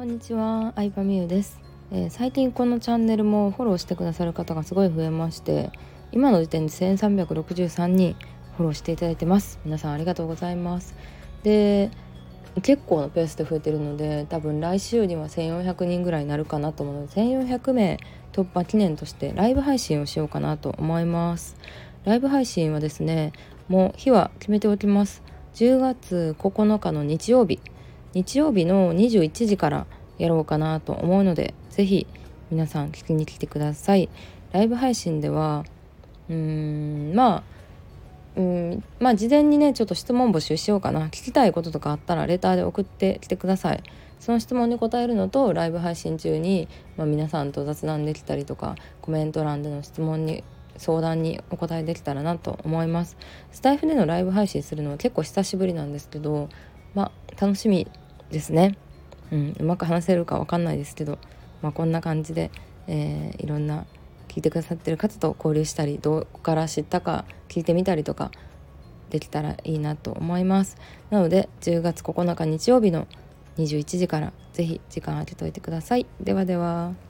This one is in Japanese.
こんにちは、相葉美優です、えー、最近このチャンネルもフォローしてくださる方がすごい増えまして今の時点で1363人フォローしていただいてます。皆さんありがとうございます。で結構なペースで増えてるので多分来週には1400人ぐらいになるかなと思うので1400名突破記念としてライブ配信をしようかなと思います。ライブ配信はですねもう日は決めておきます。10月9日の日曜日。日曜日の21時からやろうかなと思うので是非皆さん聞きに来てください。ライブ配信ではうーんまあうんまあ事前にねちょっと質問募集しようかな。聞きたいこととかあったらレターで送ってきてください。その質問に答えるのとライブ配信中に、まあ、皆さんと雑談できたりとかコメント欄での質問に相談にお答えできたらなと思います。スタイフでのライブ配信するのは結構久しぶりなんですけどまあ楽しみですね、うん、うまく話せるか分かんないですけど、まあ、こんな感じで、えー、いろんな聞いてくださってる方と交流したりどこから知ったか聞いてみたりとかできたらいいなと思います。なので10月9日日曜日の21時から是非時間空けといてください。ではでは。